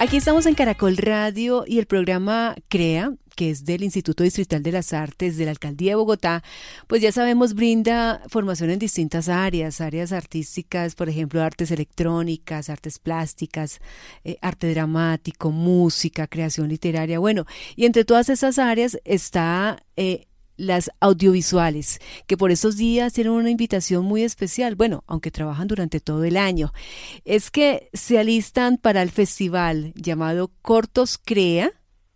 Aquí estamos en Caracol Radio y el programa CREA, que es del Instituto Distrital de las Artes de la Alcaldía de Bogotá, pues ya sabemos brinda formación en distintas áreas, áreas artísticas, por ejemplo, artes electrónicas, artes plásticas, eh, arte dramático, música, creación literaria, bueno, y entre todas esas áreas está eh, las audiovisuales, que por estos días tienen una invitación muy especial, bueno, aunque trabajan durante todo el año, es que se alistan para el festival llamado Cortos Crea,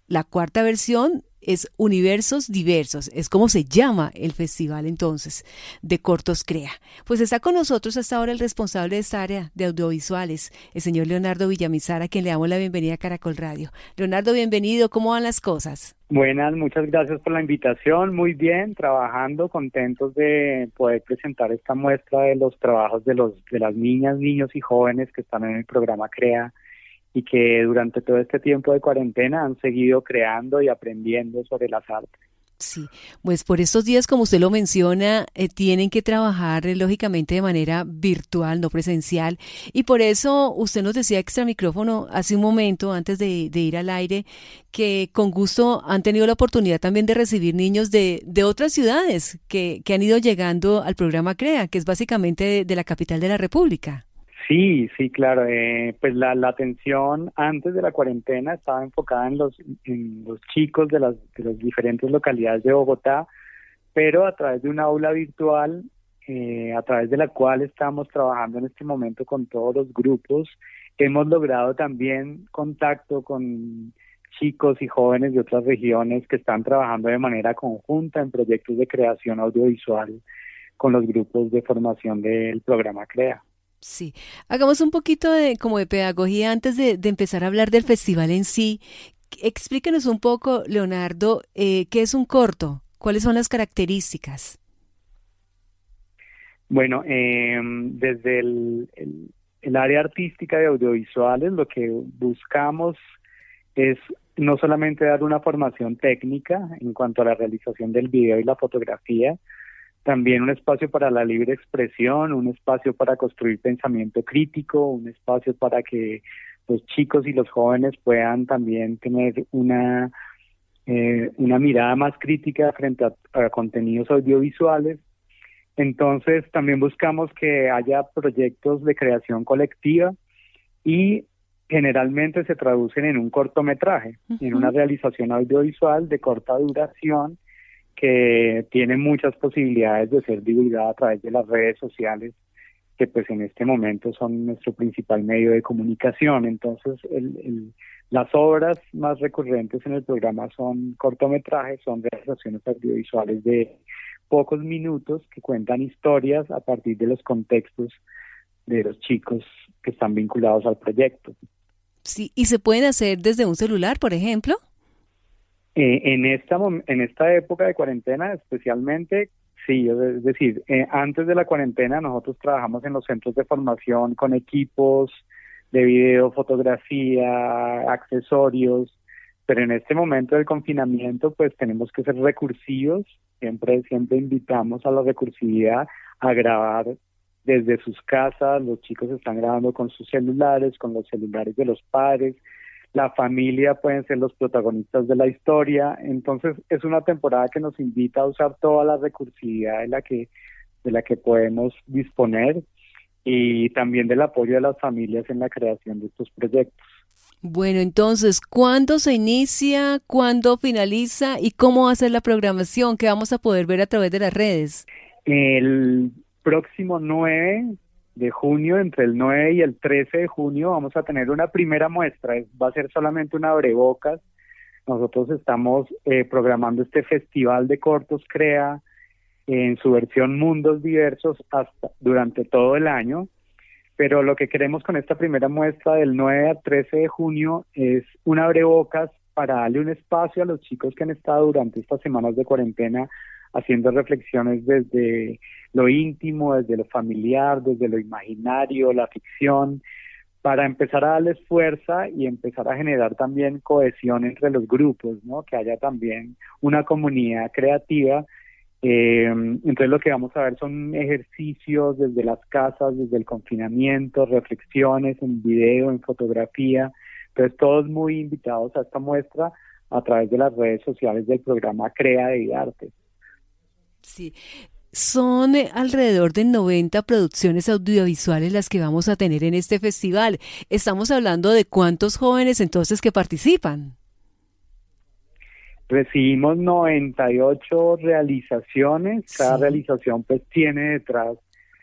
la cuarta versión es Universos Diversos, es como se llama el festival entonces de Cortos Crea. Pues está con nosotros hasta ahora el responsable de esta área de audiovisuales, el señor Leonardo Villamizar, a quien le damos la bienvenida a Caracol Radio. Leonardo, bienvenido, ¿cómo van las cosas? Buenas, muchas gracias por la invitación, muy bien, trabajando, contentos de poder presentar esta muestra de los trabajos de, los, de las niñas, niños y jóvenes que están en el programa CREA y que durante todo este tiempo de cuarentena han seguido creando y aprendiendo sobre las artes. Sí, pues por estos días, como usted lo menciona, eh, tienen que trabajar eh, lógicamente de manera virtual, no presencial, y por eso usted nos decía extra micrófono hace un momento, antes de, ir al aire, que con gusto han tenido la oportunidad también de recibir niños de, de otras ciudades que, que han ido llegando al programa CREA, que es básicamente de la capital de la República. Sí, sí, claro. Eh, pues la, la, atención antes de la cuarentena estaba enfocada en los, chicos de las, de las diferentes localidades de Bogotá, pero a través de una aula virtual, eh, a través de la cual estamos trabajando en este momento con todos los grupos, hemos logrado también contacto con chicos y jóvenes de otras regiones que están trabajando de manera conjunta en proyectos de creación audiovisual con los grupos de formación del programa CREA. Sí, hagamos un poquito de como de pedagogía antes de, empezar a hablar del festival en sí. Explíquenos un poco, Leonardo, eh, qué es un corto, cuáles son las características. Bueno, em, desde el, el, área artística de audiovisuales lo que buscamos es no solamente dar una formación técnica en cuanto a la realización del video y la fotografía, también un espacio para la libre expresión, un espacio para construir pensamiento crítico, un espacio para que los chicos y los jóvenes puedan también tener una, eh, una mirada más crítica frente a, contenidos audiovisuales. Entonces también buscamos que haya proyectos de creación colectiva y generalmente se traducen en un cortometraje, en una realización audiovisual de corta duración que tiene muchas posibilidades de ser divulgada a través de las redes sociales, que pues en este momento son nuestro principal medio de comunicación. Entonces, el, las obras más recurrentes en el programa son cortometrajes, son realizaciones audiovisuales de pocos minutos que cuentan historias a partir de los contextos de los chicos que están vinculados al proyecto. Sí, y se pueden hacer desde un celular, por ejemplo. Eh, en, esta, en esta época de cuarentena especialmente, sí, es decir, eh, antes de la cuarentena nosotros trabajamos en los centros de formación con equipos de video, fotografía, accesorios, pero en este momento del confinamiento pues tenemos que ser recursivos, siempre, siempre invitamos a la recursividad a grabar desde sus casas, los chicos están grabando con sus celulares, con los celulares de los padres, la familia pueden ser los protagonistas de la historia. Entonces es una temporada que nos invita a usar toda la recursividad de la que, de la que podemos disponer y también del apoyo de las familias en la creación de estos proyectos. Bueno, entonces, ¿cuándo se inicia? ¿Cuándo finaliza? ¿Y cómo va a ser la programación que vamos a poder ver a través de las redes? El próximo 9 de junio, entre el 9 y el 13 de junio, vamos a tener una primera muestra. Va a ser solamente una abrebocas. Nosotros estamos eh, programando este festival de cortos CREA en su versión Mundos Diversos hasta durante todo el año. Pero lo que queremos con esta primera muestra del 9 al 13 de junio es una abrebocas para darle un espacio a los chicos que han estado durante estas semanas de cuarentena haciendo reflexiones desde lo íntimo, desde lo familiar, desde lo imaginario, la ficción, para empezar a darles fuerza y empezar a generar también cohesión entre los grupos, ¿no? Que haya también una comunidad creativa. Eh, entonces lo que vamos a ver son ejercicios desde las casas, desde el confinamiento, reflexiones en video, en fotografía, Entonces todos muy invitados a esta muestra a través de las redes sociales del programa Crea de Arte. Sí, son eh, alrededor de 90 producciones audiovisuales las que vamos a tener en este festival. Estamos hablando de cuántos jóvenes entonces que participan. Recibimos 98 realizaciones, cada realización pues tiene detrás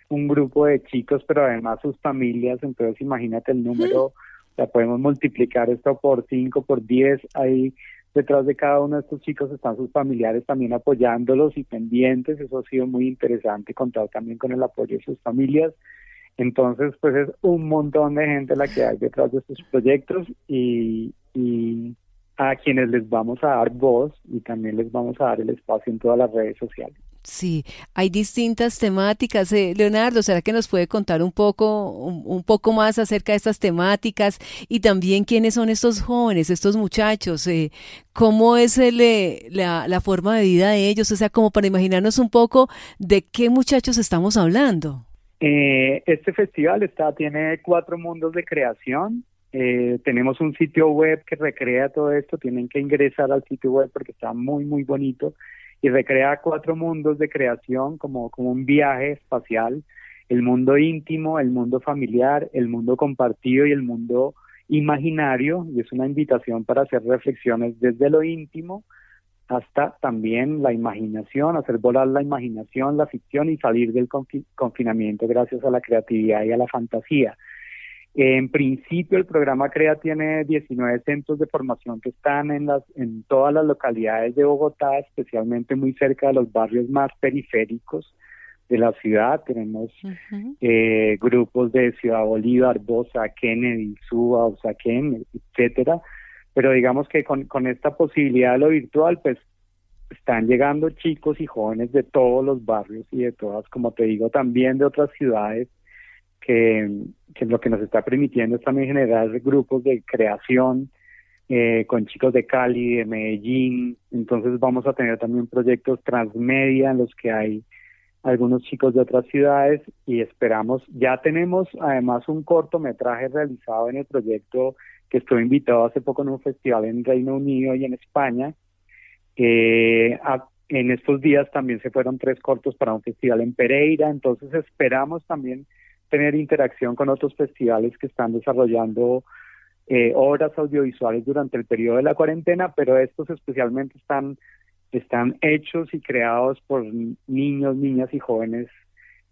un grupo de chicos, pero además sus familias, entonces imagínate el número, la podemos multiplicar esto por 5, por 10, hay detrás de cada uno de estos chicos están sus familiares también apoyándolos y pendientes, eso ha sido muy interesante, contar también con el apoyo de sus familias. Entonces, pues es un montón de gente la que hay detrás de estos proyectos y, y a quienes les vamos a dar voz y también les vamos a dar el espacio en todas las redes sociales. Sí, hay distintas temáticas. Eh, Leonardo, ¿será que nos puede contar un poco, un, poco más acerca de estas temáticas y también quiénes son estos jóvenes, estos muchachos? Eh, ¿Cómo es el, eh, la, la, forma de vida de ellos? O sea, como para imaginarnos un poco de qué muchachos estamos hablando. este festival está, tiene cuatro mundos de creación. Eh, tenemos un sitio web que recrea todo esto, tienen que ingresar al sitio web porque está muy, muy bonito y recrea cuatro mundos de creación como, como un viaje espacial, el mundo íntimo, el mundo familiar, el mundo compartido y el mundo imaginario, y es una invitación para hacer reflexiones desde lo íntimo hasta también la imaginación, hacer volar la imaginación, la ficción y salir del confinamiento gracias a la creatividad y a la fantasía. En principio, el programa CREA tiene 19 centros de formación que están en, las, en todas las localidades de Bogotá, especialmente muy cerca de los barrios más periféricos de la ciudad. Tenemos eh, grupos de Ciudad Bolívar, Bosa, Kennedy, Suba, Usaquén, etcétera. Pero digamos que con, con esta posibilidad de lo virtual, pues están llegando chicos y jóvenes de todos los barrios y de todas, como te digo, también de otras ciudades que, lo que nos está permitiendo es también generar grupos de creación eh, con chicos de Cali, de Medellín. Entonces vamos a tener también proyectos transmedia en los que hay algunos chicos de otras ciudades y esperamos, ya tenemos además un cortometraje realizado en el proyecto que estuve invitado hace poco en un festival en Reino Unido y en España. Eh, en estos días también se fueron tres cortos para un festival en Pereira, entonces esperamos también tener interacción con otros festivales que están desarrollando eh, obras audiovisuales durante el periodo de la cuarentena, pero estos especialmente están, están hechos y creados por niños, niñas y jóvenes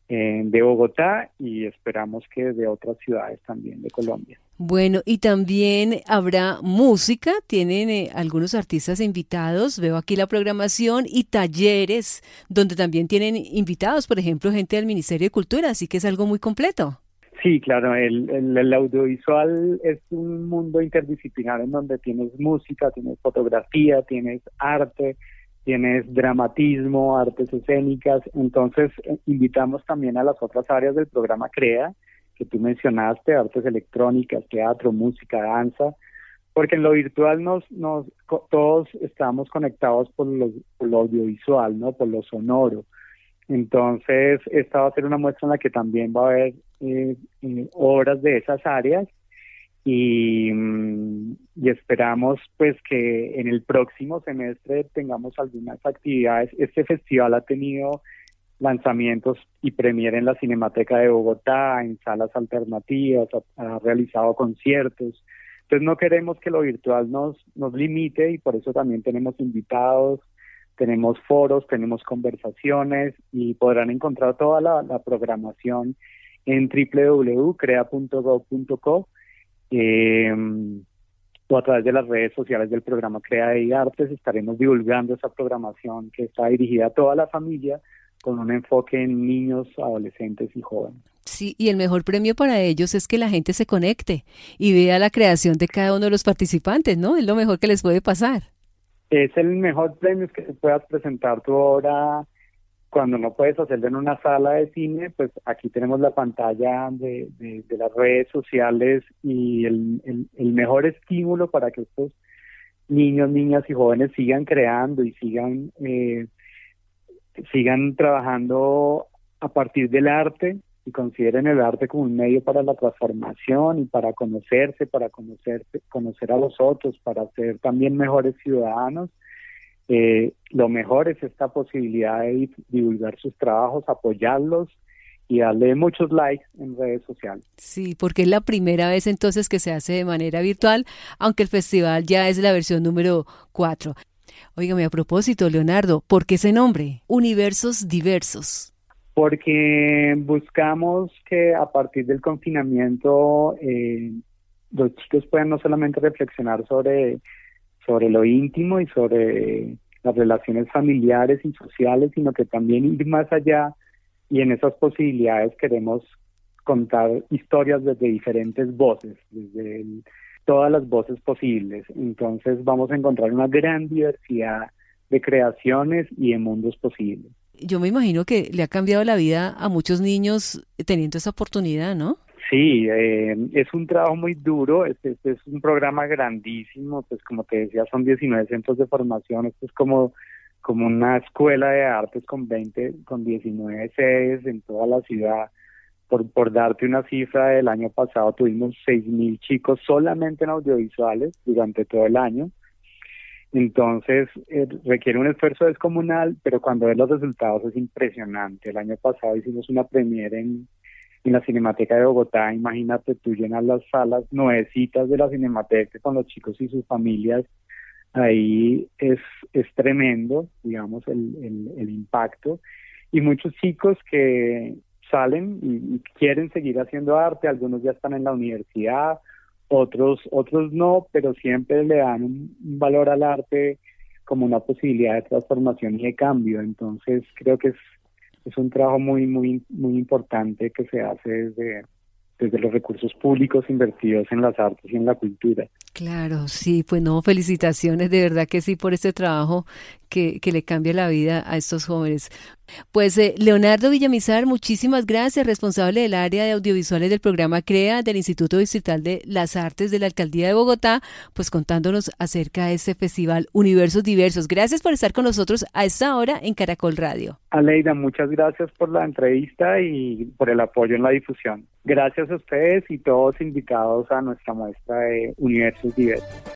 eh, de Bogotá y esperamos que de otras ciudades también de Colombia. Bueno, y también habrá música, tienen eh, algunos artistas invitados, veo aquí la programación y talleres donde también tienen invitados, por ejemplo, gente del Ministerio de Cultura, así que es algo muy completo. Sí, claro, el, audiovisual es un mundo interdisciplinar en donde tienes música, tienes fotografía, tienes arte, tienes dramatismo, artes escénicas, entonces eh, invitamos también a las otras áreas del programa CREA, que tú mencionaste, artes electrónicas, teatro, música, danza, porque en lo virtual nos, nos todos estamos conectados por, lo audiovisual, ¿no? Por lo sonoro. Entonces, esta va a ser una muestra en la que también va a haber eh, eh, obras de esas áreas y, mm, y, esperamos pues que en el próximo semestre tengamos algunas actividades. Este festival ha tenido lanzamientos y premier en la Cinemateca de Bogotá, en salas alternativas, ha, realizado conciertos. Entonces no queremos que lo virtual nos, nos limite y por eso también tenemos invitados, tenemos foros, tenemos conversaciones y podrán encontrar toda la, programación en www.crea.gov.co eh, o a través de las redes sociales del programa Crea y Artes estaremos divulgando esa programación que está dirigida a toda la familia con un enfoque en niños, adolescentes y jóvenes. Sí, y el mejor premio para ellos es que la gente se conecte y vea la creación de cada uno de los participantes, ¿no? Es lo mejor que les puede pasar. Es el mejor premio que puedas presentar tu obra cuando no puedes hacerlo en una sala de cine, pues aquí tenemos la pantalla de, las redes sociales y el, el, mejor estímulo para que estos niños, niñas y jóvenes sigan creando y sigan eh, sigan trabajando a partir del arte y consideren el arte como un medio para la transformación y para conocerse, para conocerse, conocer a los otros, para ser también mejores ciudadanos, eh, lo mejor es esta posibilidad de divulgar sus trabajos, apoyarlos y darle muchos likes en redes sociales. Sí, porque es la primera vez entonces que se hace de manera virtual, aunque el festival ya es la versión número 4. Óigame, a propósito, Leonardo, ¿por qué ese nombre? Universos diversos. Porque buscamos que a partir del confinamiento eh, los chicos puedan no solamente reflexionar sobre, sobre lo íntimo y sobre las relaciones familiares y sociales, sino que también ir más allá y en esas posibilidades queremos contar historias desde diferentes voces, desde todas las voces posibles. Entonces vamos a encontrar una gran diversidad de creaciones y de mundos posibles. Yo me imagino que le ha cambiado la vida a muchos niños teniendo esa oportunidad, ¿no? Sí, eh, es un trabajo muy duro, este, este, es un programa grandísimo, pues como te decía, son 19 centros de formación, esto es como como una escuela de artes con 20, con 19 sedes en toda la ciudad. Por, por darte una cifra, del año pasado tuvimos 6.000 chicos solamente en audiovisuales durante todo el año. Entonces, eh, requiere un esfuerzo descomunal, pero cuando ves los resultados es impresionante. El año pasado hicimos una premiere en, en la Cinemateca de Bogotá. Imagínate, tú llenas las salas nuevecitas de la Cinemateca con los chicos y sus familias ahí es, es tremendo, digamos, el, el, impacto. Y muchos chicos que salen y, quieren seguir haciendo arte, algunos ya están en la universidad, otros, otros no, pero siempre le dan un, valor al arte como una posibilidad de transformación y de cambio. Entonces creo que es, es un trabajo muy, muy, muy importante que se hace desde, desde los recursos públicos invertidos en las artes y en la cultura. Claro, sí, pues no, felicitaciones de verdad que sí por este trabajo que, que le cambia la vida a estos jóvenes. Pues eh, Leonardo Villamizar, muchísimas gracias, responsable del área de audiovisuales del programa CREA del Instituto Distrital de las Artes de la Alcaldía de Bogotá, pues contándonos acerca de este festival Universos Diversos. Gracias por estar con nosotros a esta hora en Caracol Radio. Aleida, muchas gracias por la entrevista y por el apoyo en la difusión. Gracias a ustedes y todos invitados a nuestra muestra de Universos Diversos.